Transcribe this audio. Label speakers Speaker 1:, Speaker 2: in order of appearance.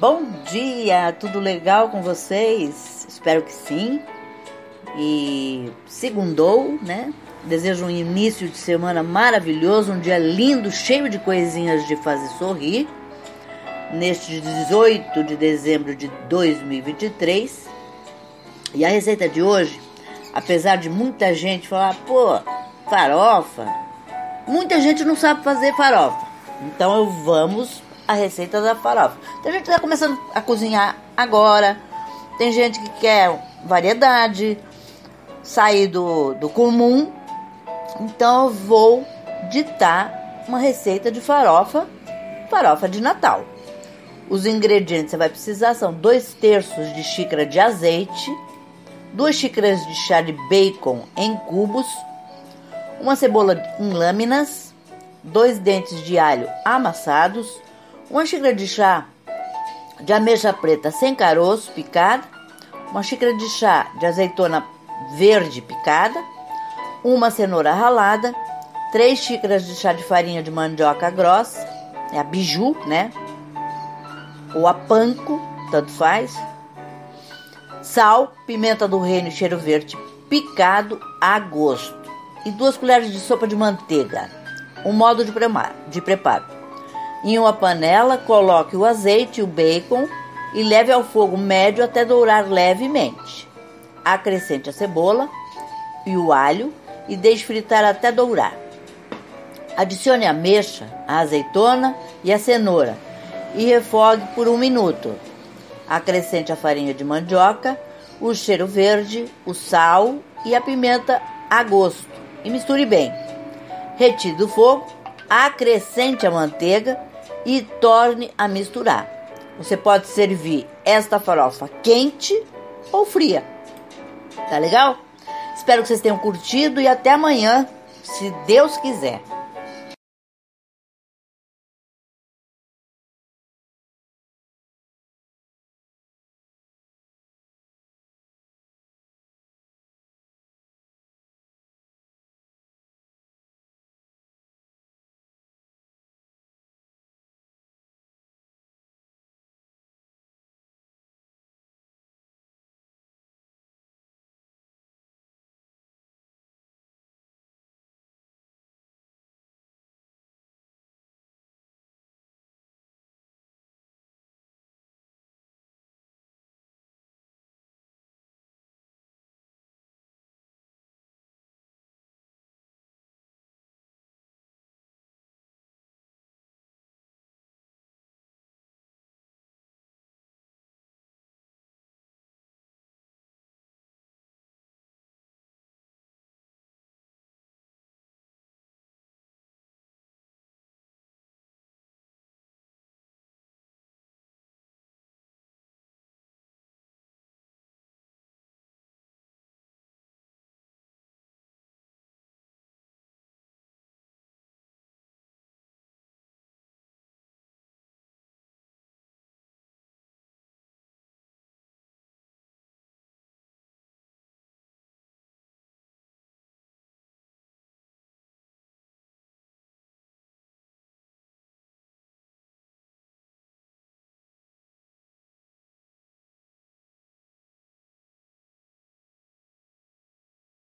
Speaker 1: Bom dia, tudo legal com vocês? Espero que sim. E segundou, né? Desejo um início de semana maravilhoso, um dia lindo, cheio de coisinhas de fazer sorrir. Neste 18 de dezembro de 2023. E a receita de hoje, apesar de muita gente falar, pô, farofa, muita gente não sabe fazer farofa. Então vamos a receita da farofa. Tem gente que está começando a cozinhar agora, tem gente que quer variedade, sair do, do comum. Então eu vou ditar uma receita de farofa, farofa de Natal. Os ingredientes você vai precisar são dois terços de xícara de azeite, duas xícaras de chá de bacon em cubos, uma cebola em lâminas, dois dentes de alho amassados, uma xícara de chá de ameixa preta sem caroço picada, uma xícara de chá de azeitona verde picada, uma cenoura ralada, três xícaras de chá de farinha de mandioca grossa, é a biju, né? Ou a panko, tanto faz. Sal, pimenta do reino e cheiro verde picado a gosto. E duas colheres de sopa de manteiga. O modo de preparo em uma panela, coloque o azeite e o bacon e leve ao fogo médio até dourar levemente. Acrescente a cebola e o alho e deixe fritar até dourar. Adicione a mexa, a azeitona e a cenoura e refogue por um minuto. Acrescente a farinha de mandioca, o cheiro verde, o sal e a pimenta a gosto e misture bem. Retire do fogo, acrescente a manteiga e torne a misturar. Você pode servir esta farofa quente ou fria. Tá legal? Espero que vocês tenham curtido e até amanhã, se Deus quiser.